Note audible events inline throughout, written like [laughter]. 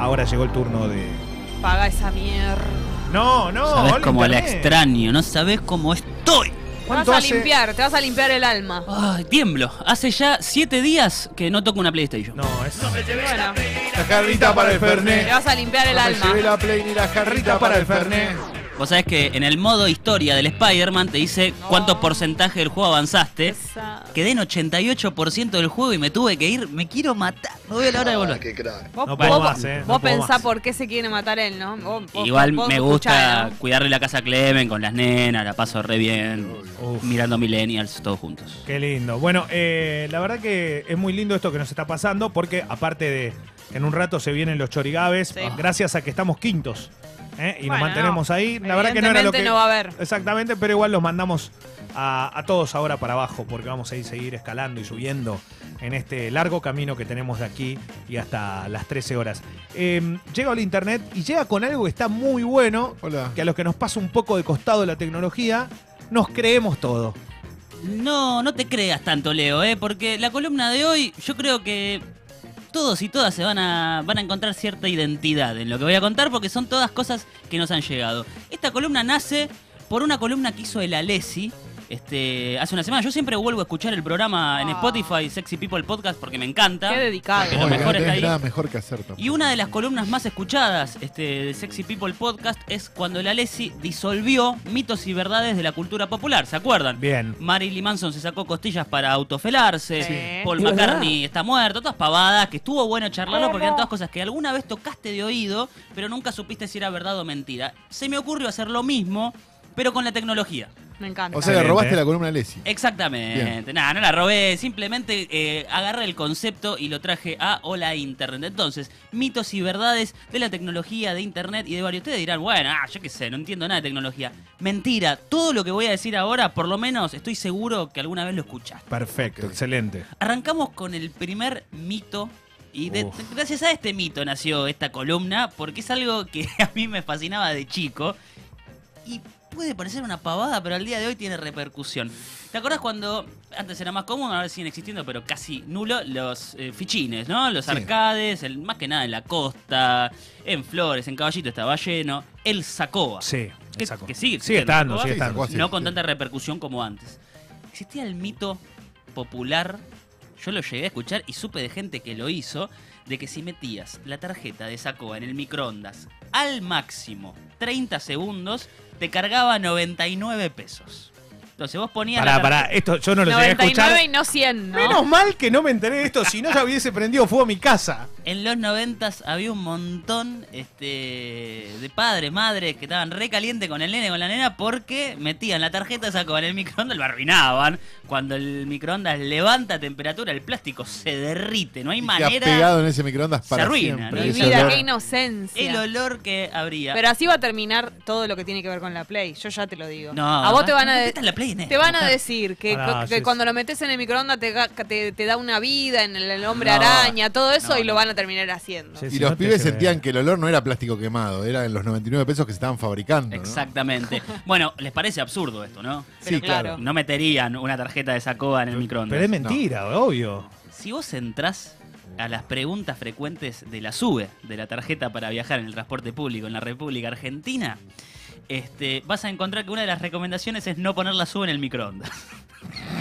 ahora llegó el turno de. Paga esa mierda. No, no. Sabes hola, cómo la internet. extraño, no sabes cómo estoy. Te vas ¿Cuánto a hace? limpiar, te vas a limpiar el alma. Ay, tiemblo. Hace ya siete días que no toco una PlayStation. No, es. Bueno, La jarrita para el te Fernet. vas a limpiar el No llevé alma. la Play ni la jarrita para el Fernet. Vos sabés que en el modo historia del Spider-Man te dice cuánto porcentaje del juego avanzaste. Esa- Quedé en 88% del juego y me tuve que ir. Me quiero matar. No veo la hora de volver. Qué crack. Vos, No vos- más, eh, no vos puedo pensá más. por qué se quiere matar él, ¿no? Vos- vos- Igual vos me gusta ¿no? cuidarle la casa a Clemen con las nenas, la paso re bien. Uf. Mirando Millennials todos juntos. Qué lindo. Bueno, eh, la verdad que es muy lindo esto que nos está pasando porque aparte de en un rato se vienen los chorigabes, Sí. gracias a que estamos quintos ¿eh? y nos mantenemos no. ahí. La verdad que no era lo que... No va a haber. Exactamente, pero igual los mandamos a, a todos ahora para abajo porque vamos a ir seguir escalando y subiendo en este largo camino que tenemos de aquí y hasta las 13 horas. Eh, llega al internet y llega con algo que está muy bueno, Hola. que a los que nos pasa un poco de costado la tecnología, nos creemos todo. No, no te creas tanto, Leo, ¿eh? porque la columna de hoy yo creo que todos y todas se van a, van a encontrar cierta identidad en lo que voy a contar porque son todas cosas que nos han llegado. Esta columna nace por una columna que hizo el Alessi. Este, hace una semana. Yo siempre vuelvo a escuchar el programa en Ah. Spotify, Sexy People Podcast, porque me encanta. Qué dedicado. Porque lo Oye, mejor no está tenés ahí. nada mejor que hacer tampoco. Y una de las columnas más escuchadas este, de Sexy People Podcast es cuando la Alessi disolvió mitos y verdades de la cultura popular. ¿Se acuerdan? Bien. Marilyn Manson se sacó costillas para autofelarse. Sí. Paul McCartney está muerto. Todas pavadas, que estuvo bueno charlarlo porque eran todas cosas que alguna vez tocaste de oído, pero nunca supiste si era verdad o mentira. Se me ocurrió hacer lo mismo, pero con la tecnología. Me encanta. O sea, le robaste la columna a Leslie. Exactamente. Nada, no la robé. Simplemente eh, agarré el concepto y lo traje a Hola Internet. Entonces, mitos y verdades de la tecnología, de Internet y de varios. Ustedes dirán, bueno, ah, yo qué sé, no entiendo nada de tecnología. Mentira. Todo lo que voy a decir ahora, por lo menos, estoy seguro que alguna vez lo escuchaste. Perfecto, excelente. Arrancamos con el primer mito. Y de- gracias a este mito nació esta columna, porque es algo que [laughs] a mí me fascinaba de chico. Y puede parecer una pavada, pero al día de hoy tiene repercusión. ¿Te acuerdas cuando antes era más común, ahora siguen existiendo, pero casi nulo, los eh, fichines, ¿no? Los Sí. arcades, el, más que nada en la costa, en Flores, en Caballito estaba lleno. El Sacoa. Sí, Que- saco. que sigue sigue existiendo, estando, sigue estando. no con sí. tanta repercusión como antes. Existía el mito popular, yo lo llegué a escuchar y supe de gente que lo hizo, de que si metías la tarjeta de Sacoa en el microondas al máximo 30 segundos, te cargaba 99 pesos. Entonces vos ponías Pará, la pará, esto yo no lo llegué a 99 escuchar. y no 100, ¿no? Menos mal que no me enteré de esto, si no ya hubiese prendido fuego a mi casa. En los 90 había un montón este, de padres, madres que estaban re calientes con el nene, con la nena, porque metían la tarjeta de Sacoa en el microondas, lo arruinaban. Cuando el microondas levanta temperatura, el plástico se derrite, no hay Y manera. pegado en ese microondas para arruina, siempre. ¿no? Mi vida, qué inocencia. El olor que habría. Pero así va a terminar todo lo que tiene que ver con la Play. Yo ya te lo digo. no, a vos te van a, de- la Play te van a decir que, Ah, que sí, cuando sí. lo metes en el microondas te, ga- te, te da una vida en el, hombre No, araña, todo eso no, y lo van a terminar haciendo. Sí, Y si los no pibes sentían que el olor no era plástico quemado, era en los 99 pesos que se estaban fabricando. ¿no? Exactamente. bueno, les parece absurdo esto, ¿no? Pero Sí, claro. claro. No meterían una tarjeta de Sacoa en el microondas. Pero es mentira, obvio. Si vos entrás a las preguntas frecuentes de la SUBE, de la tarjeta para viajar en el transporte público en la República Argentina, este, vas a encontrar que una de las recomendaciones es no poner la SUBE en el microondas. [laughs]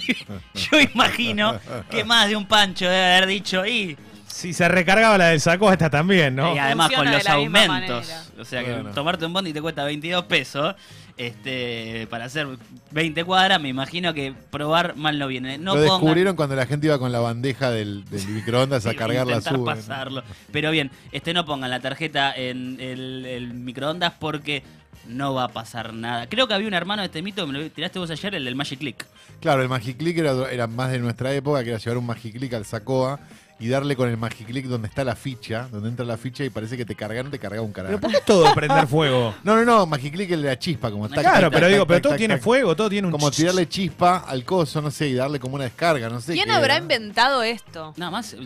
[laughs] Yo imagino que más de un pancho debe haber dicho, y, Si se recargaba la del saco, esta también, ¿no? y además con Funciona los aumentos, o sea que Bueno. tomarte un bondi te cuesta 22 pesos, este, para hacer 20 cuadras, me imagino que probar mal no viene. No Lo pongan- descubrieron cuando la gente iba con la bandeja del, del microondas a [laughs] cargar la sube. pasarlo. Pero bien, este no pongan la tarjeta en el, el microondas porque no va a pasar nada. Creo que había un hermano de este mito, me lo tiraste vos ayer, el del Magic Click. Claro, el Magiclick era, era más de nuestra época, que era llevar un Magiclick al Sacoa y darle con el Magiclick donde está la ficha, donde entra la ficha y parece que te cargaron, te cargaba un Pero carajo. ¿por qué todo prender [laughs] fuego? No, no, no, Magiclick es la chispa, como tac, Claro, tac, pero tac, digo, tac, pero tac, todo tac, tiene tac. fuego, todo tiene un... Como tirarle chispa al coso, no sé, y darle como una descarga, no sé. ¿Quién qué habrá era. inventado esto? Nada más,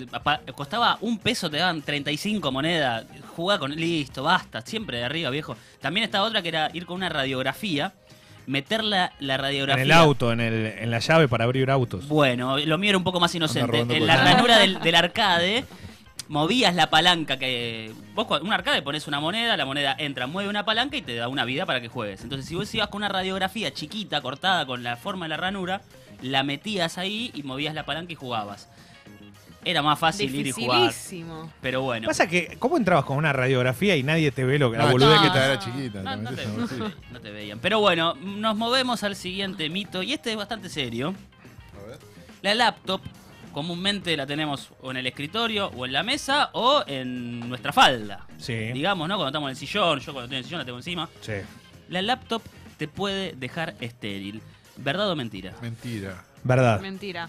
costaba un peso, te daban 35 monedas. Jugá con. Listo, basta. Siempre de arriba, viejo. También estaba otra que era ir con una radiografía, meter la, la En radiografía. el auto, en, el, en la llave para abrir autos. Bueno, lo mío era un poco más inocente. En la ranura del, del arcade movías la palanca que. Vos, un arcade pones una moneda, la moneda entra, mueve una palanca y te da una vida para que juegues. Entonces, si vos ibas con una radiografía chiquita, cortada, con la forma de la ranura, la metías ahí y movías la palanca y jugabas. Era más fácil ir y jugar. Dificilísimo. Pero bueno. Pasa que, ¿cómo entrabas con una radiografía y nadie te ve lo que la No, boludez no, que te te era chiquita. No, te no te, bolsillo. no te veían. Pero bueno, nos movemos al siguiente mito y este es bastante serio. A ver. La laptop comúnmente la tenemos o en el escritorio o en la mesa o en nuestra falda. Sí. Digamos, ¿no? Cuando estamos en el sillón, yo cuando estoy en el sillón la tengo encima. Sí. La laptop te puede dejar estéril. ¿Verdad o mentira? Mentira. Verdad. Mentira.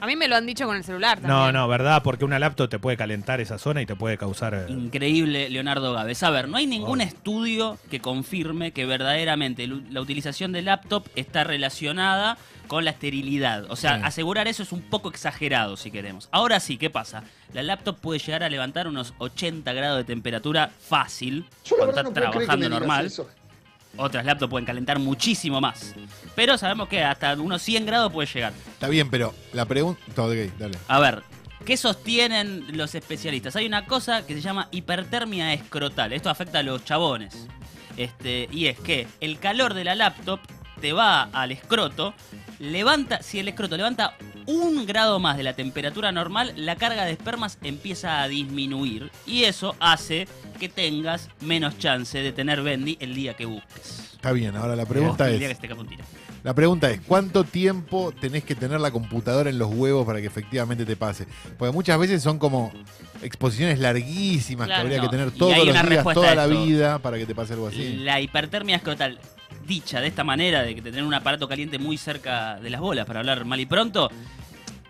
A mí me lo han dicho con el celular también. No, no, verdad, porque una laptop te puede calentar esa zona y te puede causar. eh, Increíble, Leonardo Gávez. A ver, no hay ningún Oh. estudio que confirme que verdaderamente lu- la utilización de laptop está relacionada con la esterilidad. O sea, Sí. asegurar eso es un poco exagerado, si queremos. Ahora sí, ¿qué pasa? La laptop puede llegar a levantar unos 80 grados de temperatura fácil cuando está trabajando normal. Otras laptops pueden calentar muchísimo más. Pero sabemos que hasta unos 100 grados puede llegar. Está bien, pero la pregunta. Ok, dale. A ver, ¿qué sostienen los especialistas? Hay una cosa que se llama hipertermia escrotal. Esto afecta a los chabones. Este, y es que el calor de la laptop te va al escroto, levanta, si el escroto levanta un grado más de la temperatura normal, la carga de espermas empieza a disminuir. Y eso hace que tengas menos chance de tener Bendy el día que busques. Está bien, ahora la pregunta el día que es. La pregunta es, ¿cuánto tiempo tenés que tener la computadora en los huevos para que efectivamente te pase? Porque muchas veces son como exposiciones larguísimas Claro, que habría no. que tener todos los días, toda la vida para que te pase algo así. La hipertermia escrotal, dicha de esta manera, de que te tener un aparato caliente muy cerca de las bolas, para hablar mal y pronto,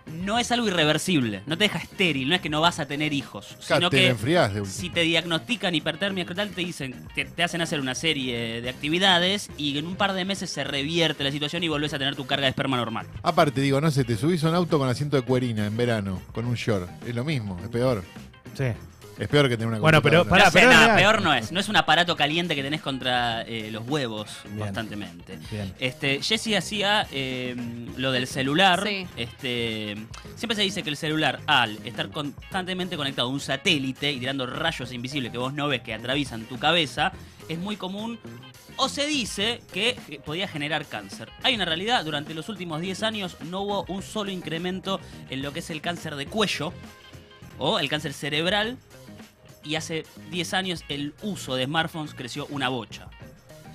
no es algo irreversible. No te deja estéril, no es que no vas a tener hijos. Sino te que de si te diagnostican hipertermia escrotal, te dicen, te, te hacen hacer una serie de actividades y en un par de meses se revierte la situación y volvés a tener tu carga de esperma normal. Aparte, digo, no sé, te subís a un auto con asiento de cuerina en verano, con un short. Es lo mismo, es peor. Sí. Es peor que tener una Bueno, pero computadora. Pará, No, o sea, pero es nada, real. peor no es. No es un aparato caliente que tenés contra eh, los huevos Bien. constantemente. Bien. Este, Jesse hacía eh, lo del celular. Sí. Este, siempre se dice que el celular, al estar constantemente conectado a un satélite y tirando rayos invisibles que vos no ves que atraviesan tu cabeza, es muy común. O se dice que podía generar cáncer. Hay una realidad, durante los últimos 10 años no hubo un solo incremento en lo que es el cáncer de cuello o el cáncer cerebral. Y hace 10 años el uso de smartphones creció una bocha.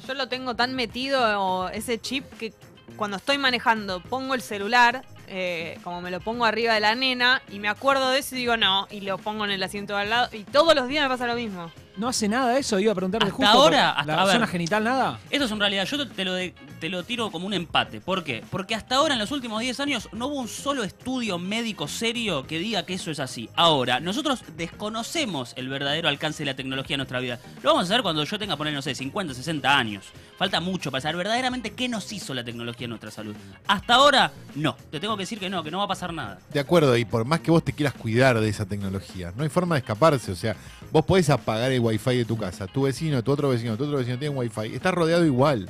Yo lo tengo tan metido o ese chip que cuando estoy manejando pongo el celular, eh, como me lo pongo arriba de la nena, y me acuerdo de eso y digo no, y lo pongo en el asiento de al lado. Y todos los días me pasa lo mismo. No hace nada eso, iba a preguntarle Hasta justo. ahora, hasta- la a ver. zona genital, nada. Esto es en realidad, yo te lo, de- te lo tiro como un empate. ¿Por qué? Porque hasta ahora, en los últimos 10 años, no hubo un solo estudio médico serio que diga que eso es así. Ahora, nosotros desconocemos el verdadero alcance de la tecnología en nuestra vida. Lo vamos a saber cuando yo tenga, poner, no sé, 50, 60 años. Falta mucho para saber verdaderamente qué nos hizo la tecnología en nuestra salud. Hasta ahora, no. Te tengo que decir que no, que no va a pasar nada. De acuerdo, y por más que vos te quieras cuidar de esa tecnología, no hay forma de escaparse. O sea, vos podés apagar el wifi de tu casa. Tu vecino, tu otro vecino, tu otro vecino tienen wifi. Estás rodeado igual.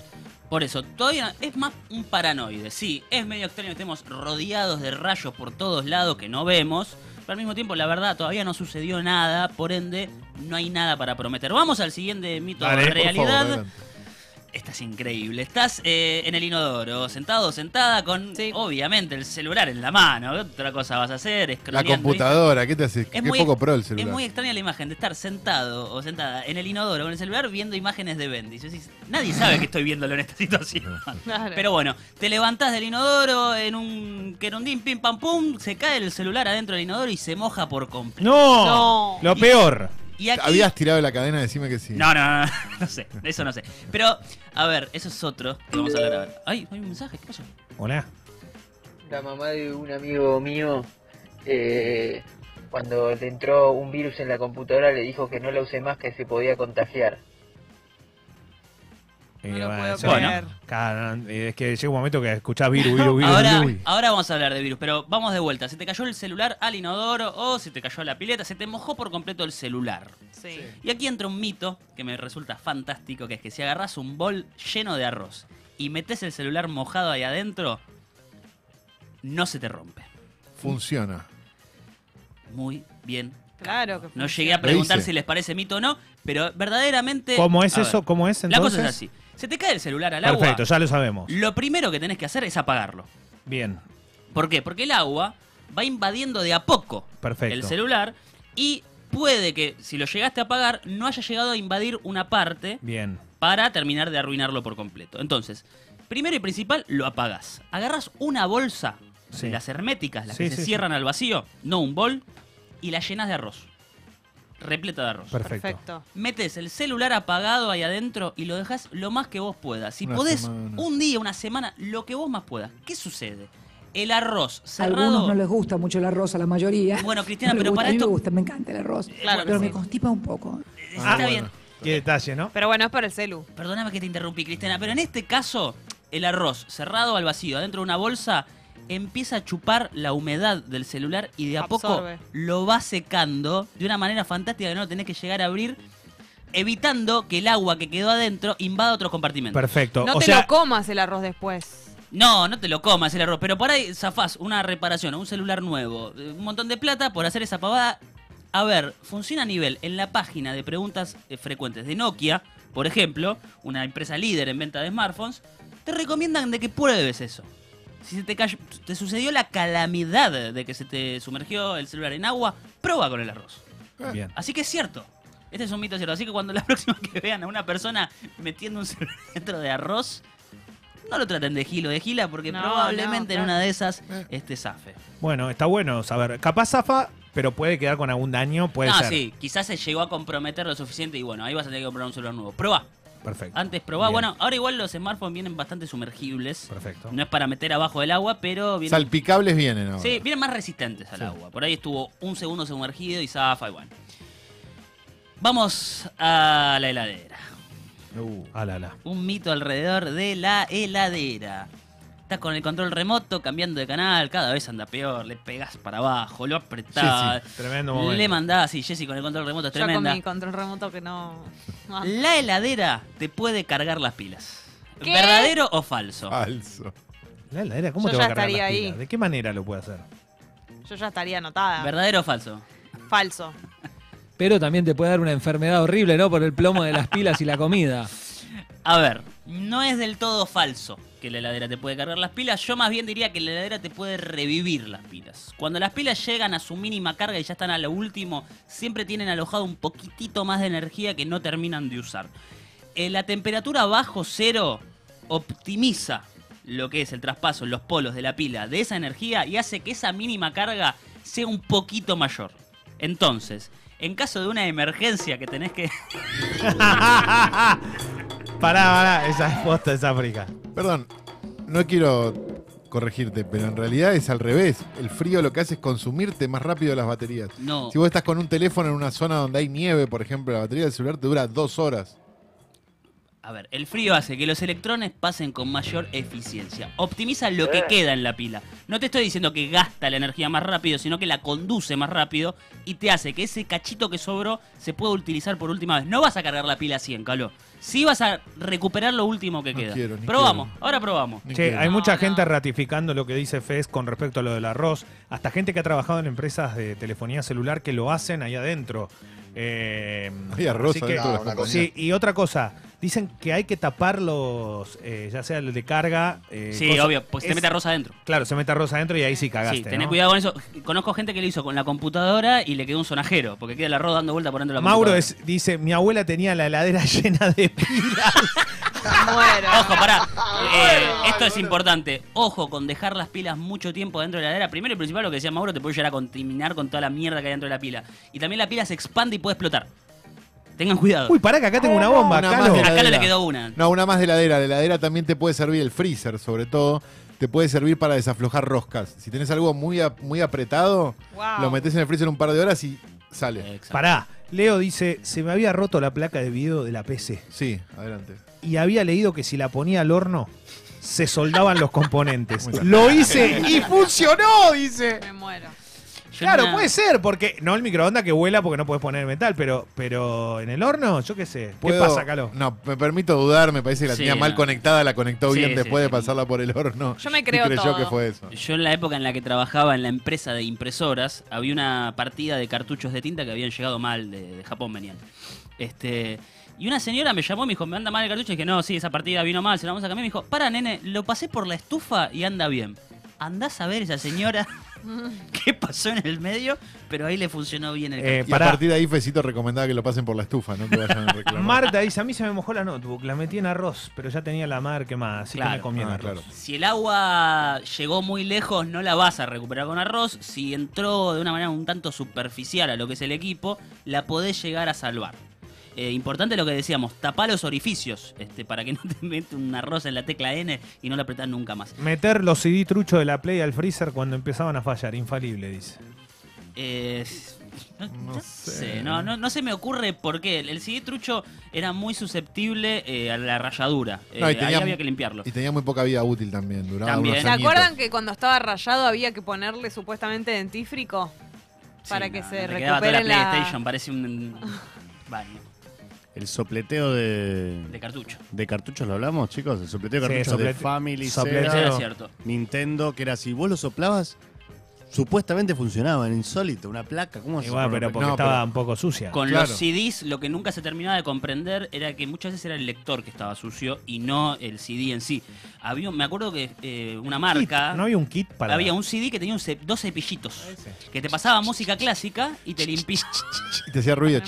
Por eso, todavía es más un paranoide. Sí, es medio extraño que estemos rodeados de rayos por todos lados que no vemos. Pero al mismo tiempo, la verdad, todavía no sucedió nada. Por ende, no hay nada para prometer. Vamos al siguiente mito de realidad. Favor. Estás increíble. Estás eh, en el inodoro, sentado o sentada con, Sí. obviamente, el celular en la mano. ¿Qué otra cosa vas a hacer? La computadora, ¿qué te hace? Es Qué muy- poco pro el es celular. muy extraña la imagen de estar sentado o sentada en el inodoro con el celular viendo imágenes de Bendy. Nadie sabe que estoy viéndolo en esta [laughs] situación. Claro. Pero bueno, te levantás del inodoro en un querundín, pim pam pum, se cae el celular adentro del inodoro y se moja por completo. No, No. lo peor. Y aquí... Habías tirado la cadena, decime que sí. No, no, no, no, [laughs] no sé, eso no sé. Pero, a ver, eso es otro que vamos a hablar ahora. Ay, hay un mensaje, ¿qué pasó? Hola. La mamá de un amigo mío, eh, cuando le entró un virus en la computadora, le dijo que no la use más, que se podía contagiar. Y No lo puedo creer. Es que llega un momento que escuchás virus, virus, virus, Ahora, virus. ahora vamos a hablar de virus, pero vamos de vuelta. Se te cayó el celular al inodoro o se te cayó la pileta, se te mojó por completo el celular. Sí. Y aquí entra un mito que me resulta fantástico, que es que si agarras un bol lleno de arroz y metes el celular mojado ahí adentro, no se te rompe. Funciona. Muy bien Claro que No llegué a preguntar si les parece mito o no, pero verdaderamente. ¿Cómo es ver, eso? ¿Cómo es La entonces? cosa es así. Se te cae el celular al Perfecto, agua. ya lo sabemos. Lo primero que tenés que hacer es apagarlo. Bien, ¿Por qué? Porque el agua va invadiendo de a poco Perfecto. el celular y puede que si lo llegaste a apagar no haya llegado a invadir una parte bien. para terminar de arruinarlo por completo. Entonces, primero y principal, lo apagás. Agarras una bolsa Sí. las herméticas, las Sí, que sí, se cierran al vacío, no un bol, y la llenas de arroz. Repleta de arroz. Perfecto. Perfecto. Metes el celular apagado ahí adentro y lo dejas lo más que vos puedas. Si Una podés, semana. un día, una semana, lo que vos más puedas. ¿Qué sucede? El arroz A cerrado. algunos no les gusta mucho el arroz, a la mayoría. Bueno, Cristiana, No les pero gusta. para a mí esto- me gusta, me encanta el arroz. Claro pero sí. me constipa un poco. Está Ah, bien. bueno. Qué detalle, ¿no? Pero bueno, es por el celu. Perdóname que te interrumpí, Cristiana, pero en este caso, el arroz cerrado al vacío, adentro de una bolsa, empieza a chupar la humedad del celular y de a Absorbe. poco lo va secando de una manera fantástica que no lo tenés que llegar a abrir, evitando que el agua que quedó adentro invada otros compartimentos. Perfecto. No o te sea, lo comas el arroz después. No, no te lo comas el arroz, pero por ahí zafás una reparación, un celular nuevo, eh, un montón de plata por hacer esa pavada. A ver, funciona a nivel en la página de preguntas eh, frecuentes de Nokia, por ejemplo, una empresa líder en venta de smartphones, te recomiendan de que pruebes eso. Si se te, cayó- te sucedió la calamidad de que se te sumergió el celular en agua, prueba con el arroz. bien. Así que es cierto. Este es un mito cierto. Así que cuando la [laughs] próxima que vean a una persona metiendo un celular [laughs] dentro de arroz, no lo traten de gilo de gila porque No, probablemente no, en una de esas este zafe. Bueno, está bueno saber. Capaz zafa, pero puede quedar con algún daño, puede no, ser. sí, quizás se llegó a comprometer lo suficiente y bueno, ahí vas a tener que comprar un celular nuevo. Prueba. Perfecto. Antes probá. Bien. Bueno, ahora igual los smartphones vienen bastante sumergibles. Perfecto. No es para meter abajo del agua, pero vienen, Salpicables vienen ahora. sí, vienen más resistentes al Sí. agua. Por ahí estuvo un segundo sumergido y zafa y bueno. Vamos a la heladera. Uh, Ah, la, la. un mito alrededor de la heladera. Estás con el control remoto, cambiando de canal, cada vez anda peor, le pegás para abajo, lo apretás, Tremendo momento. le mandás, y Jessy con el control remoto es Yo con tremenda. mi control remoto que no. no. La heladera te puede cargar las pilas. ¿Qué? ¿Verdadero o falso? falso. La heladera, ¿cómo Yo te va a cargar estaría las ahí. pilas? ¿De qué manera lo puede hacer? Yo ya estaría anotada. ¿Verdadero o falso? Falso. Pero también te puede dar una enfermedad horrible, ¿no? Por el plomo de las pilas y la comida. [laughs] A ver, no es del todo falso que la heladera te puede cargar las pilas. Yo más bien diría que la heladera te puede revivir las pilas. Cuando las pilas llegan a su mínima carga y ya están a lo último, siempre tienen alojado un poquitito más de energía que no terminan de usar. Eh, la temperatura bajo cero optimiza lo que es el traspaso en los polos de la pila de esa energía y hace que esa mínima carga sea un poquito mayor. Entonces, en caso de una emergencia que tenés que... [laughs] [laughs] Pará, pará, esa es posta, es África. Perdón, no quiero corregirte, pero en realidad es al revés. El frío lo que hace es consumirte más rápido las baterías. No. Si vos estás con un teléfono en una zona donde hay nieve, por ejemplo, la batería del celular te dura dos horas. A ver, el frío hace que los electrones pasen con mayor eficiencia. Optimiza lo que queda en la pila. No te estoy diciendo que gasta la energía más rápido, sino que la conduce más rápido y te hace que ese cachito que sobró se pueda utilizar por última vez. No vas a cargar la pila a 100, Calo. Sí vas a recuperar lo último que No queda. quiero, ni probamos, quiero. ahora probamos. Ni Che, quiero. hay mucha No, gente no. ratificando lo que dice Fez con respecto a lo del arroz. Hasta gente que ha trabajado en empresas de telefonía celular que lo hacen ahí adentro. Eh, Hay arroz así que- adentro de compañías. Sí, y otra cosa, dicen que hay que tapar los, eh, ya sea el de carga. eh, Sí, cosas- obvio, porque se te es- mete arroz adentro. Claro, se mete arroz adentro y ahí sí cagaste. Sí, tenés ¿no? cuidado con eso. Conozco gente que lo hizo con la computadora y le quedó un sonajero, porque queda el arroz dando vuelta por dentro de la Mauro computadora. es- dice, mi abuela tenía la heladera [laughs] llena de pilas. [laughs] Muero. Ojo, pará. [laughs] Eh, esto es importante. Ojo con dejar las pilas mucho tiempo dentro de la heladera. Primero y principal, lo que decía Mauro, te puede llegar a contaminar con toda la mierda que hay dentro de la pila. Y también la pila se expande y puede explotar. Tengan cuidado. Uy, pará que acá tengo una bomba, Una de Acá no le quedó una. No, una más de heladera. La heladera también te puede servir el freezer, sobre todo. Te puede servir para desaflojar roscas. Si tenés algo muy, muy apretado, Wow. lo metés en el freezer un par de horas y sale. Exacto. Pará, Leo dice, se me había roto la placa de video de la PC Sí, adelante. y había leído que si la ponía al horno se soldaban los [laughs] componentes. Lo hice y funcionó, dice. Me muero. Yo Claro, una- puede ser, porque no el microondas que vuela porque no puedes poner metal, pero, pero en el horno, yo qué sé. ¿Qué ¿Puedo- pasa, Calo? No, me permito dudar, me parece que la Sí, tenía mal conectada, la conectó Sí, bien sí, después sí. de pasarla por el horno. Yo me y creo creyó todo. que fue eso. Yo en la época en la que trabajaba en la empresa de impresoras, había una partida de cartuchos de tinta que habían llegado mal, de, de Japón venían. Este, y una señora me llamó y me dijo, me anda mal el cartucho. Y dije, no, sí, esa partida vino mal, se la vamos a cambiar. Me dijo, para, nene, lo pasé por la estufa y anda bien. Andás a ver esa señora [laughs] qué pasó en el medio, pero ahí le funcionó bien el Eh, Y a partir de ahí, Fecito recomendaba que lo pasen por la estufa, no te vayan a reclamar. Marta dice, a mí se me mojó la notebook, la metí en arroz, pero ya tenía la madre quemada, así que me comí Ah, arroz. claro. Si el agua llegó muy lejos, no la vas a recuperar con arroz. Si entró de una manera un tanto superficial a lo que es el equipo, la podés llegar a salvar. Eh, importante lo que decíamos, tapá los orificios este, para que [laughs] no te mete un arroz en la tecla N y no la apretás nunca más. Meter los CD truchos de la Play al freezer cuando empezaban a fallar, infalible, dice. Eh, no, No no sé. sé, no, no, no se me ocurre por qué. El CD trucho era muy susceptible eh, a la rayadura. Eh, No, y ahí tenía- había que limpiarlo. Y tenía muy poca vida útil también, duraba También. unos ¿Se añitos. acuerdan que cuando estaba rayado había que ponerle supuestamente dentífrico? Para Sí, que no, se la recupere la... PlayStation, parece un [laughs] baño El sopleteo de, de cartucho. de cartuchos, ¿lo hablamos, chicos? El sopleteo de Sí, cartuchos de soplete- Family, sopleteo. Eso Sega, era cierto. Nintendo, que era si vos lo soplabas, supuestamente funcionaba, era insólito, una placa, ¿cómo se Igual, pero porque No, estaba pero- un poco sucia. Con Claro. los CDs, lo que nunca se terminaba de comprender era que muchas veces era el lector que estaba sucio y no el CD en sí. Había, me acuerdo que eh, una marca. ¿No había un kit para...? Había un CD que tenía un ce- dos cepillitos. Que te pasaba música clásica y te limpiaba. Y te hacía ruido.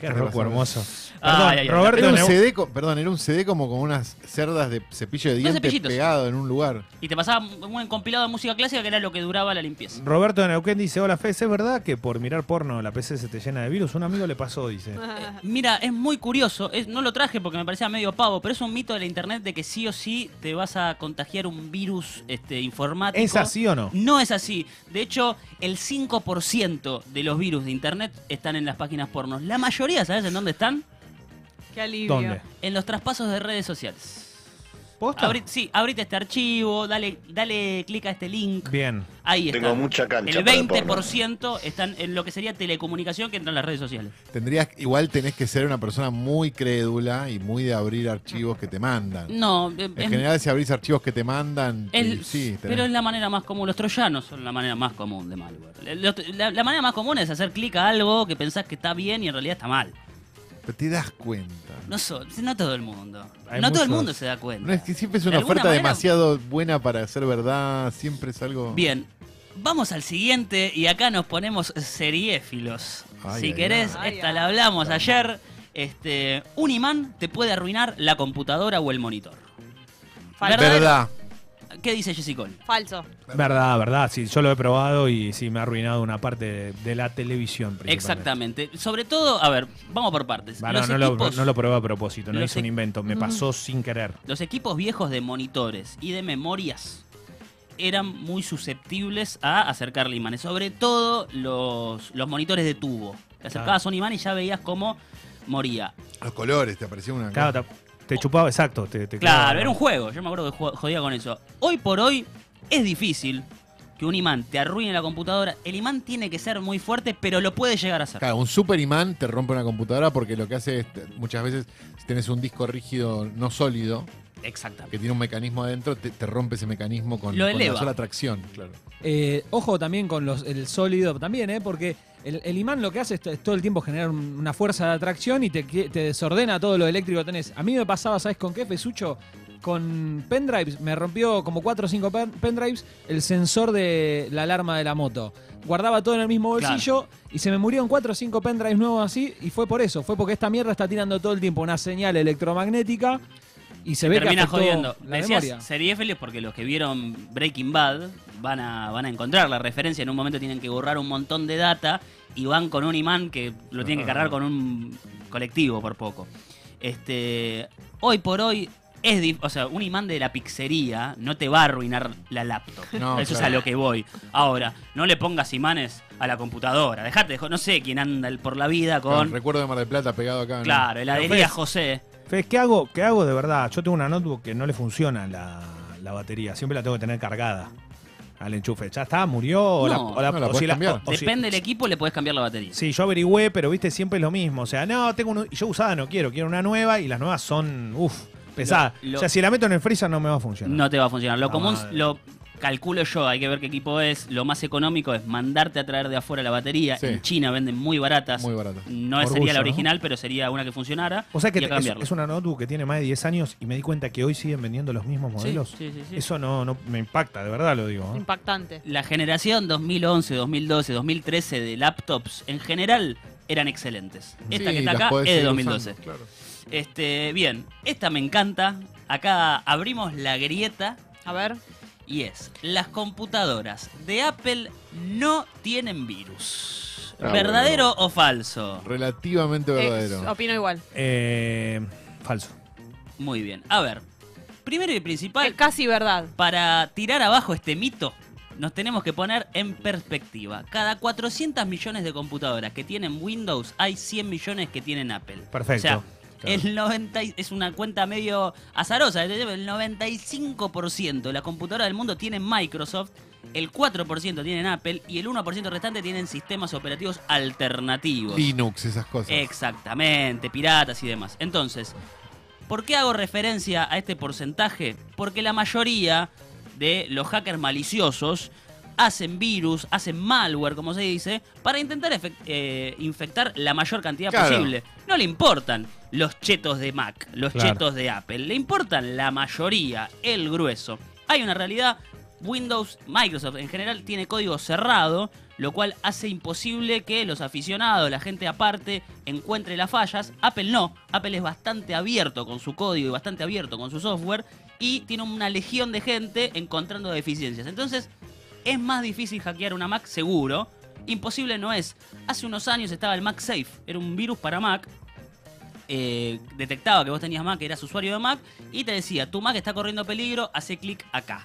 Qué roco hermoso. Perdón. Roberto Era un CD, perdón, era un CD como con unas cerdas de cepillo de Dos dientes pegado en un lugar. Y te pasaba un compilado de música clásica que era lo que duraba la limpieza. Roberto de Neuquén dice, hola Fez, ¿es verdad que por mirar porno la PC se te llena de virus? Un amigo le pasó, dice. [laughs] [laughs] Mira, es muy curioso. es- no lo traje porque me parecía medio pavo, pero es un mito de la internet de que sí o sí te vas a contagiar un virus este, informático. ¿Es así o no? No es así. De hecho, el 5% de los virus de internet están en las páginas pornos. La mayoría, ¿sabes en dónde están? Qué alivio. ¿Dónde? En los traspasos de redes sociales. ¿Posta? Abri- sí, abrite este archivo, dale, dale clic a este link. Bien. Ahí está. Tengo mucha cancha El para el porno. 20% están en lo que sería telecomunicación que entra en las redes sociales. Tendrías, igual tenés que ser una persona muy crédula y muy de abrir archivos que te mandan. No, eh, En es- general, si abrís archivos que te mandan, El- sí, tenés- pero es la manera más común. Los troyanos son la manera más común de malware. La, la manera más común es hacer clic a algo que pensás que está bien y en realidad está mal. Pero te das cuenta. No, so- no todo el mundo. Hay no todo el muchos- mundo se da cuenta. No es que siempre es De una alguna oferta manera- demasiado buena para ser verdad, siempre es algo. Bien, vamos al siguiente y acá nos ponemos seriéfilos. Ay, si ay, querés, ay. esta la hablamos ayer. Este, un imán te puede arruinar la computadora o el monitor. ¿Verdad? Verdad. ¿Qué dice Jessica? Falso. Verdad, verdad. Sí, yo lo he probado y sí me ha arruinado una parte de, de la televisión. Exactamente. Sobre todo, a ver, vamos por partes. Bah, no, Los no lo, no lo probé a propósito, no hice un equ- invento, me pasó sin querer. Los equipos viejos de monitores y de memorias eran muy susceptibles a acercarle imanes, sobre todo los, los monitores de tubo. Te acercabas a un imán y ya veías cómo moría. Los colores, te parecía una Claro, te, te chupaba, exacto. Te, te Claro, era un juego, yo me acuerdo que jo- jodía con eso. Hoy por hoy es difícil que un imán te arruine la computadora. El imán tiene que ser muy fuerte, pero lo puede llegar a hacer. Claro, un super imán te rompe una computadora porque lo que hace es, muchas veces, si tenés un disco rígido no sólido, Exactamente. que tiene un mecanismo adentro, te, te rompe ese mecanismo con, Lo con eleva. la sola tracción. Claro. Eh, ojo también con los, el sólido también, ¿eh? porque el, el imán lo que hace es, to- es todo el tiempo generar un- una fuerza de atracción y te, desordena todo lo eléctrico que tenés. A mí me pasaba, ¿sabes con qué, Fesucho? Con pendrives, me rompió como 4 o 5 pen- pendrives el sensor de la alarma de la moto. Guardaba todo en el mismo Claro. bolsillo y se me murieron 4 o 5 pendrives nuevos así y fue por eso, fue porque esta mierda está tirando todo el tiempo una señal electromagnética y se ve termina jodiendo. la Decías memoria. seriéfilos porque los que vieron Breaking Bad van a, van a encontrar la referencia. En un momento tienen que borrar un montón de data y van con un imán que lo tienen que cargar con un colectivo por poco. Este, hoy por hoy es o sea, un imán de la pizzería no te va a arruinar la laptop. No, Eso es a lo que voy. Ahora, no le pongas imanes a la computadora. Dejate, no sé quién anda por la vida Claro, con recuerdo de Mar del Plata pegado acá. ¿no? Claro, heladería Pero, Fez, José. Fez, ¿qué hago? ¿Qué hago de verdad? Yo tengo una notebook que no le funciona la, la batería. Siempre la tengo que tener cargada. al enchufe. ¿Ya está? ¿Murió? O la, No, o la- no la o podés si la- cambiar. o- o si- Depende del equipo, le podés cambiar la batería. Sí, yo averigüé, pero viste, siempre es lo mismo. O sea, no, tengo un- yo usada no quiero, quiero una nueva y las nuevas son, uff, pesadas. Lo- lo- o sea, si la meto en el freezer no me va a funcionar. No te va a funcionar. Lo La común, madre. lo calculo yo, hay que ver qué equipo es. Lo más económico es mandarte a traer de afuera la batería. Sí. En China venden muy baratas. Muy barato. No Orgullo, sería la ¿no? original, pero sería una que funcionara. O sea que y a es, es una notebook que tiene más de 10 años y me di cuenta que hoy siguen vendiendo los mismos modelos. sí, sí, sí. Eso no, no me impacta, de verdad lo digo. ¿eh? Impactante. La generación 2011, 2012, 2013 de laptops en general eran excelentes. Esta Sí, que está acá es de seguir 2012. usando, claro. Este, bien, esta me encanta. Acá abrimos la grieta A ver. Y es, las computadoras de Apple no tienen virus. Ah, ¿Verdadero o falso? Relativamente verdadero. opino igual. Eh, falso. Muy bien. A ver, primero y principal, Es casi verdad. para tirar abajo este mito, nos tenemos que poner en perspectiva. Cada 400 millones de computadoras que tienen Windows, hay 100 millones que tienen Apple. Perfecto. O sea, Claro. el 90 y- es una cuenta medio azarosa. El 95% de las computadoras del mundo tienen Microsoft, el 4% tienen Apple y el 1% restante tienen sistemas operativos alternativos. Linux, esas cosas. Exactamente, piratas y demás. Entonces, ¿por qué hago referencia a este porcentaje? Porque la mayoría de los hackers maliciosos hacen virus, hacen malware, como se dice, para intentar eh, infectar la mayor cantidad Claro. posible. No le importan los chetos de Mac, los Claro. chetos de Apple, le importan la mayoría, el grueso. Hay una realidad, Windows, Microsoft en general tiene código cerrado, lo cual hace imposible que los aficionados, la gente aparte, encuentre las fallas. Apple no, Apple es bastante abierto con su código y bastante abierto con su software y tiene una legión de gente encontrando deficiencias. Entonces, es más difícil hackear una Mac seguro. Imposible no es. Hace unos años estaba el MagSafe, era un virus para Mac. eh, detectaba que vos tenías Mac, eras usuario de Mac, y te decía, tu Mac está corriendo peligro, hace clic acá.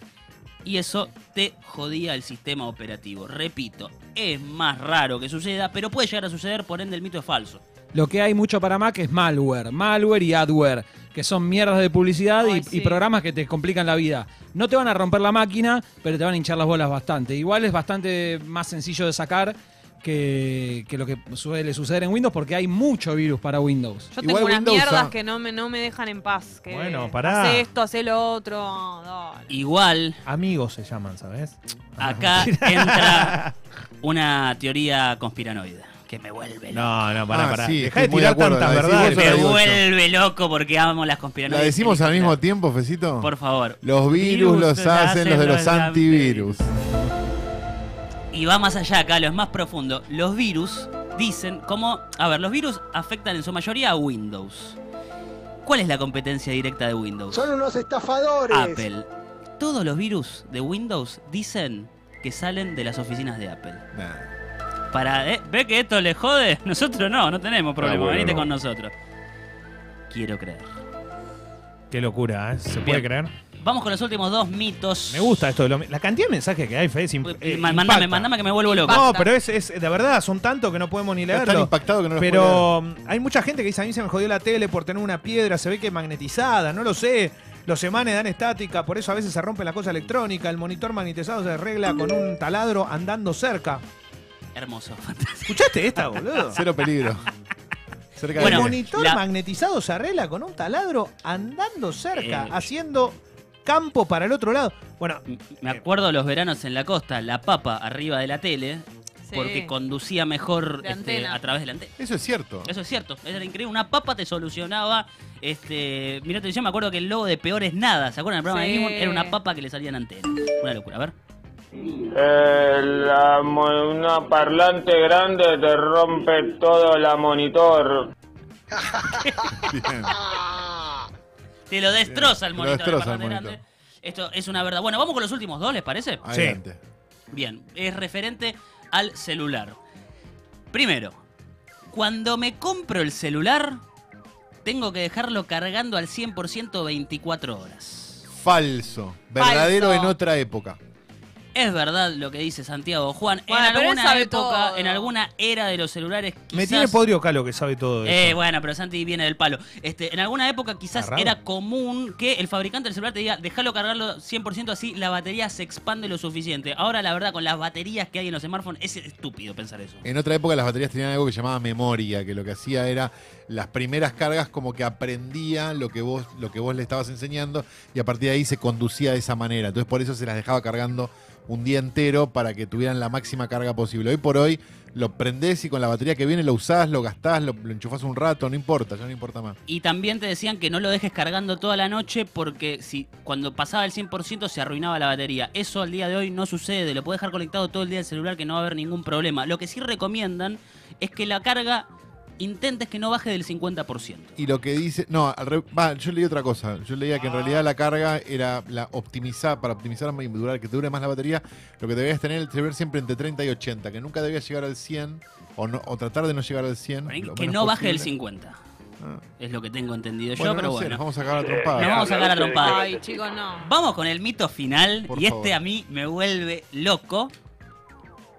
Y eso te jodía el sistema operativo. Repito, es más raro que suceda, pero puede llegar a suceder, por ende el mito es falso. Lo que hay mucho para Mac es malware, malware y adware, que son mierdas de publicidad y, Ay, y sí. programas que te complican la vida. No te van a romper la máquina, pero te van a hinchar las bolas bastante. Igual es bastante más sencillo de sacar que, que lo que suele suceder en Windows, porque hay mucho virus para Windows. Yo Igual tengo unas Windows mierdas que no me, no me dejan en paz. Que Bueno, pará. Hace esto, hace lo otro. dale. Igual, Amigos se llaman, ¿sabes? acá [laughs] entra una teoría conspiranoide, que me vuelve loco. No, no, pará, Ah, pará. sí, Dejá estoy de muy de tirar acuerdo, tantas la verdades. Me la digo yo. vuelve loco porque amo las ¿La conspiranoides. decimos al mismo tiempo, Fecito? Por favor. Los virus los hacen los de los antivirus. Y va más allá acá, lo es más profundo. Los virus dicen como... A ver, los virus afectan en su mayoría a Windows. ¿Cuál es la competencia directa de Windows? Son unos estafadores. Apple. Todos los virus de Windows dicen que salen de las oficinas de Apple. Nah. Para, ¿eh? ¿Ve que esto le jode? [laughs] Nosotros no, no tenemos problema. Ah, bueno, Venite no. con nosotros. Quiero creer. Qué locura, ¿eh? ¿Se Bien. puede creer? Vamos con los últimos dos mitos. Me gusta esto de lo- La cantidad de mensajes que hay, Fede, es imp- Eh, ma- mandame, mandame que me vuelvo loco. No, pero es, es de verdad, son tantos que no podemos ni Está tan leerlo. impactado que no lo Pero mm, hay mucha gente que dice, a mí se me jodió la tele por tener una piedra, se ve que es magnetizada, no lo sé. Los emanes dan estática, por eso a veces se rompe la cosa electrónica. El monitor magnetizado se arregla con un taladro andando cerca. Hermoso. [laughs] ¿Escuchaste esta, boludo? Cero peligro. Cerca Bueno, el monitor la- magnetizado se arregla con un taladro andando cerca, Eh. haciendo campo para el otro lado. Bueno, Me acuerdo los veranos en la costa, la papa arriba de la tele, Sí. porque conducía mejor este, a través de la antena. Eso es cierto. Eso es cierto, era increíble. Una papa te solucionaba. Este, mirá televisión, me acuerdo que el logo de Peor es Nada, ¿se acuerdan del programa Sí. de Gizmo? Era una papa que le salía en antena. Una locura, a ver. Una parlante grande te rompe todo la monitor. [laughs] Bien. Te lo destroza el monitor. destroza parlante el grande. monitor. Esto es una verdad. Bueno, vamos con los últimos dos, ¿les parece? Adelante. Bien, es referente al celular. Primero, cuando me compro el celular, tengo que dejarlo cargando al 100% 24 horas. Falso. Verdadero Falso. en otra época. Es verdad lo que dice Santiago Juan. Bueno, en pero él alguna sabe época, todo. en alguna era de los celulares, quizás... Me tiene podrio Calo que sabe todo eso. Eh, bueno, pero Santi viene del palo. Este, en alguna época quizás era común que el fabricante del celular te diga, déjalo cargarlo 100% así, la batería se expande lo suficiente. Ahora, la verdad, con las baterías que hay en los smartphones, es estúpido pensar eso. En otra época las baterías tenían algo que se llamaba memoria, que lo que hacía era las primeras cargas como que aprendía lo que vos, lo que vos le estabas enseñando y a partir de ahí se conducía de esa manera. Entonces por eso se las dejaba cargando un día entero para que tuvieran la máxima carga posible. Hoy por hoy lo prendés y con la batería que viene lo usás, lo gastás, lo, lo enchufás un rato, no importa, ya no importa más. Y también te decían que no lo dejes cargando toda la noche porque si cuando pasaba el 100% se arruinaba la batería. Eso al día de hoy no sucede, lo puedes dejar conectado todo el día el celular que no va a haber ningún problema. Lo que sí recomiendan es que la carga intentes que no baje del 50%. Y lo que dice, no, al re- va, yo leí otra cosa. Yo leía que en realidad la carga era la optimizar, para optimizar y durar, que te dure más la batería, lo que debías tener el celular siempre entre 30 y 80, que nunca debías llegar al 100 o, no, o tratar de no llegar al 100. lo Que menos no baje del posible. 50. Ah. Es lo que tengo entendido Bueno, yo, pero no sé, bueno. nos vamos a sacar a trompada. Nos vamos a sacar a trompada. Ay, chicos, no. Vamos con el mito final Por y favor. este a mí me vuelve loco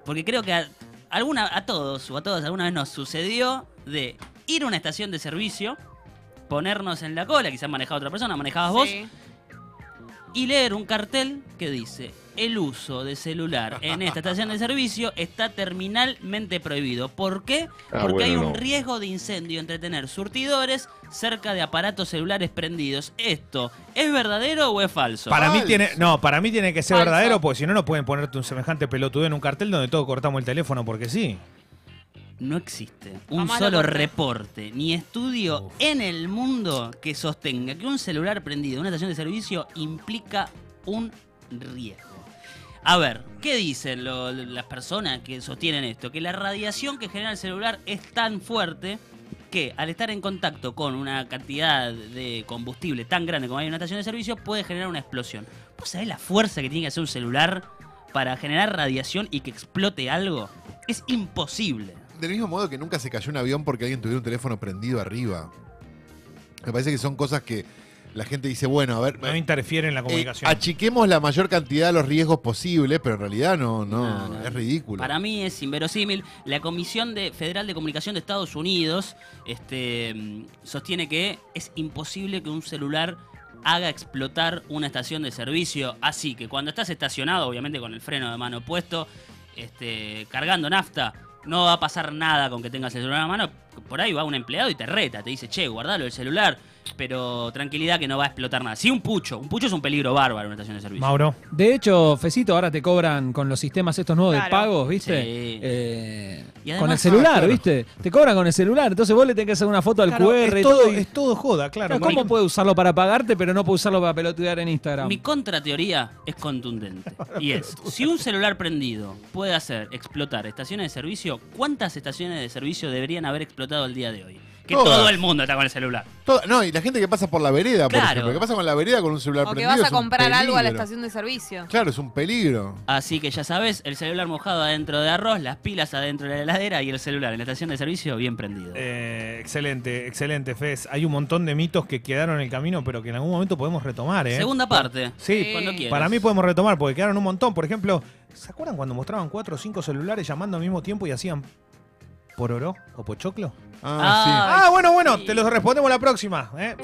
porque creo que a, alguna, a todos o a todas alguna vez nos sucedió de ir a una estación de servicio, ponernos en la cola, quizás manejaba otra persona, manejabas vos, y leer un cartel que dice el uso de celular en esta estación de servicio está terminalmente prohibido. ¿Por qué? Ah, Porque hay un no. riesgo de incendio entre tener surtidores cerca de aparatos celulares prendidos. ¿Esto es verdadero o es falso? Para mí tiene, no, para mí tiene que ser Falso. verdadero, porque si no, no pueden ponerte un semejante pelotudo en un cartel donde todos cortamos el teléfono porque sí. No existe un Jamás solo reporte ni estudio en el mundo que sostenga que un celular prendido en una estación de servicio implica un riesgo. A ver, ¿qué dicen lo- las personas que sostienen esto? Que la radiación que genera el celular es tan fuerte que al estar en contacto con una cantidad de combustible tan grande como hay en una estación de servicio puede generar una explosión. ¿Vos sabés la fuerza que tiene que hacer un celular para generar radiación y que explote algo? Es imposible. Del mismo modo que nunca se cayó un avión porque alguien tuviera un teléfono prendido arriba. Me parece que son cosas que la gente dice, bueno, a ver, No interfiere en la eh, comunicación. achiquemos la mayor cantidad de los riesgos posibles, pero en realidad no, no, No, no. es ridículo. Para mí es inverosímil. La Comisión de Federal de Comunicación de Estados Unidos este, sostiene que es imposible que un celular haga explotar una estación de servicio. Así que cuando estás estacionado, obviamente con el freno de mano puesto, este, cargando nafta, no va a pasar nada con que tengas el celular en la mano. Por ahí va un empleado y te reta, te dice, che, guardalo el celular. Pero tranquilidad que no va a explotar nada. Sí, un pucho. Un pucho es un peligro bárbaro en una estación de servicio. Mauro. De hecho, Fecito, ahora te cobran con los sistemas estos nuevos de pagos, ¿viste? Sí. Eh, Y además- con el celular, Ah, claro. ¿viste? Te cobran con el celular, entonces vos le tenés que hacer una foto al QR es, todo, y- es todo joda, claro. Claro, ¿Cómo puede usarlo para pagarte, pero no puede usarlo para pelotudear en Instagram? Mi contrateoría es contundente. [laughs] Y es, si un celular prendido puede hacer explotar estaciones de servicio, ¿cuántas estaciones de servicio deberían haber explotado el día de hoy? Que Todas. todo el mundo está con el celular. Todo- no, y la gente que pasa por la vereda, por Claro. ejemplo, que pasa con la vereda con un celular O que prendido vas a es un comprar algo a la peligro. estación de servicio. Claro, es un peligro. Así que ya sabes, el celular mojado adentro de arroz, las pilas adentro de la heladera y el celular en la estación de servicio bien prendido. Eh, excelente, excelente, Fez. Hay un montón de mitos que quedaron en el camino, pero que en algún momento podemos retomar, ¿eh? Segunda parte. Sí, cuando quieras. Para mí podemos retomar, porque quedaron un montón. Por ejemplo, ¿se acuerdan cuando mostraban cuatro o cinco celulares llamando al mismo tiempo y hacían por oro o pochoclo? Ah, sí. Ah, bueno, bueno, sí. te los respondemos la próxima. ¿eh?